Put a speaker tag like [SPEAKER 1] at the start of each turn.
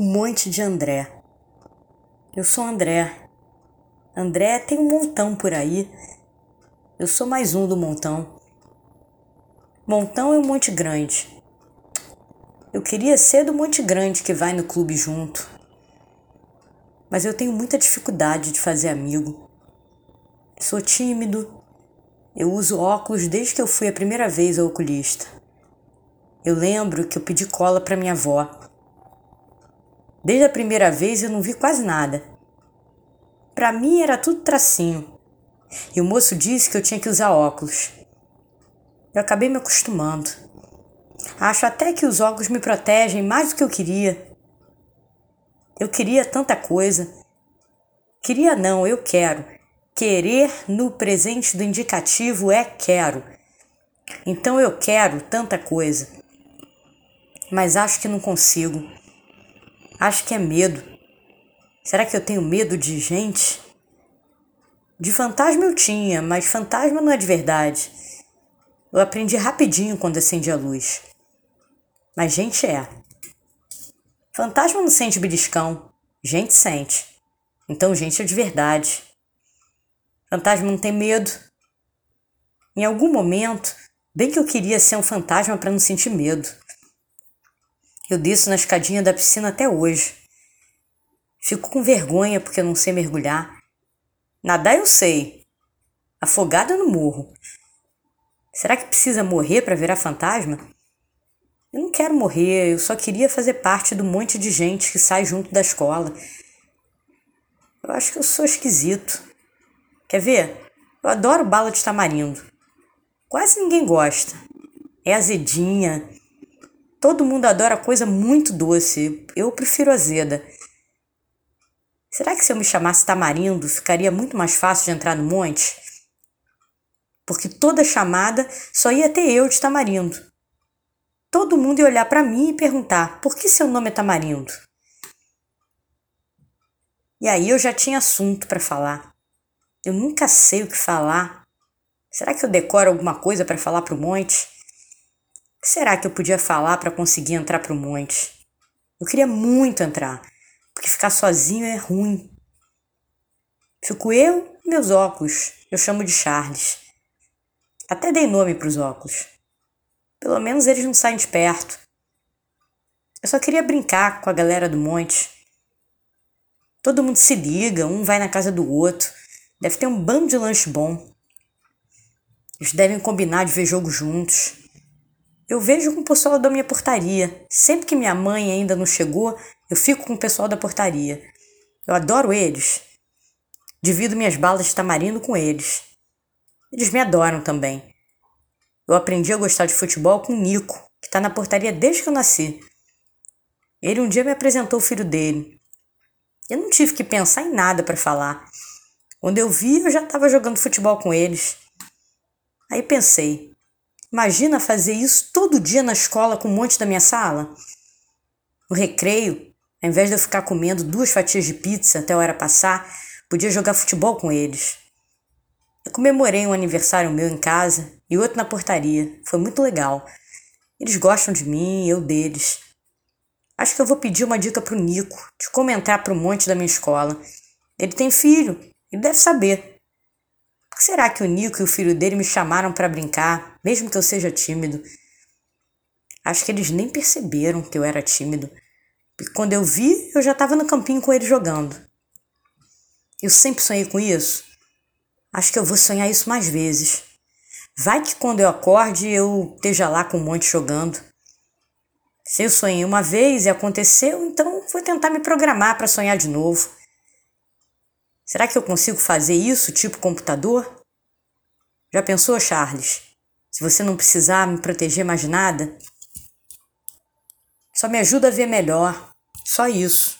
[SPEAKER 1] Um monte de André. Eu sou André. André tem um montão por aí. Eu sou mais um do montão. Montão é um monte grande. Eu queria ser do monte grande que vai no clube junto. Mas eu tenho muita dificuldade de fazer amigo. Sou tímido. Eu uso óculos desde que eu fui a primeira vez ao oculista. Eu lembro que eu pedi cola para minha avó. Desde a primeira vez eu não vi quase nada. Para mim era tudo tracinho. E o moço disse que eu tinha que usar óculos. Eu acabei me acostumando. Acho até que os óculos me protegem mais do que eu queria. Eu queria tanta coisa. Queria não, eu quero. Querer no presente do indicativo é quero. Então eu quero tanta coisa. Mas acho que não consigo. Acho que é medo. Será que eu tenho medo de gente? De fantasma eu tinha, mas fantasma não é de verdade. Eu aprendi rapidinho quando acendi a luz. Mas gente é. Fantasma não sente beliscão, gente sente. Então gente é de verdade. Fantasma não tem medo. Em algum momento, bem que eu queria ser um fantasma para não sentir medo. Eu desço na escadinha da piscina até hoje. Fico com vergonha porque não sei mergulhar. Nadar eu sei. Afogada no morro. Será que precisa morrer para virar fantasma? Eu não quero morrer, eu só queria fazer parte do monte de gente que sai junto da escola. Eu acho que eu sou esquisito. Quer ver? Eu adoro bala de tamarindo. Quase ninguém gosta. É azedinha, Todo mundo adora coisa muito doce. Eu prefiro azeda. Será que se eu me chamasse tamarindo ficaria muito mais fácil de entrar no monte? Porque toda chamada só ia ter eu de tamarindo. Todo mundo ia olhar para mim e perguntar: por que seu nome é tamarindo? E aí eu já tinha assunto para falar. Eu nunca sei o que falar. Será que eu decoro alguma coisa para falar para o monte? Que será que eu podia falar para conseguir entrar para o monte? Eu queria muito entrar, porque ficar sozinho é ruim. Fico eu e meus óculos. Eu chamo de Charles. Até dei nome para os óculos. Pelo menos eles não saem de perto. Eu só queria brincar com a galera do monte. Todo mundo se liga, um vai na casa do outro. Deve ter um bando de lanche bom. Eles devem combinar de ver jogo juntos. Eu vejo com o pessoal da minha portaria. Sempre que minha mãe ainda não chegou, eu fico com o pessoal da portaria. Eu adoro eles. Divido minhas balas de tamarindo com eles. Eles me adoram também. Eu aprendi a gostar de futebol com o Nico, que está na portaria desde que eu nasci. Ele um dia me apresentou o filho dele. Eu não tive que pensar em nada para falar. Quando eu vi, eu já estava jogando futebol com eles. Aí pensei, Imagina fazer isso todo dia na escola com um monte da minha sala? No recreio, ao invés de eu ficar comendo duas fatias de pizza até a hora passar, podia jogar futebol com eles. Eu comemorei um aniversário meu em casa e outro na portaria. Foi muito legal. Eles gostam de mim, eu deles. Acho que eu vou pedir uma dica pro Nico, de como entrar pro monte da minha escola. Ele tem filho, ele deve saber. Por que será que o Nico e o filho dele me chamaram para brincar, mesmo que eu seja tímido? Acho que eles nem perceberam que eu era tímido. Quando eu vi, eu já estava no campinho com eles jogando. Eu sempre sonhei com isso. Acho que eu vou sonhar isso mais vezes. Vai que quando eu acorde eu esteja lá com um monte jogando. Se eu sonhei uma vez e aconteceu, então vou tentar me programar para sonhar de novo. Será que eu consigo fazer isso, tipo computador? Já pensou, Charles? Se você não precisar me proteger mais nada? Só me ajuda a ver melhor. Só isso.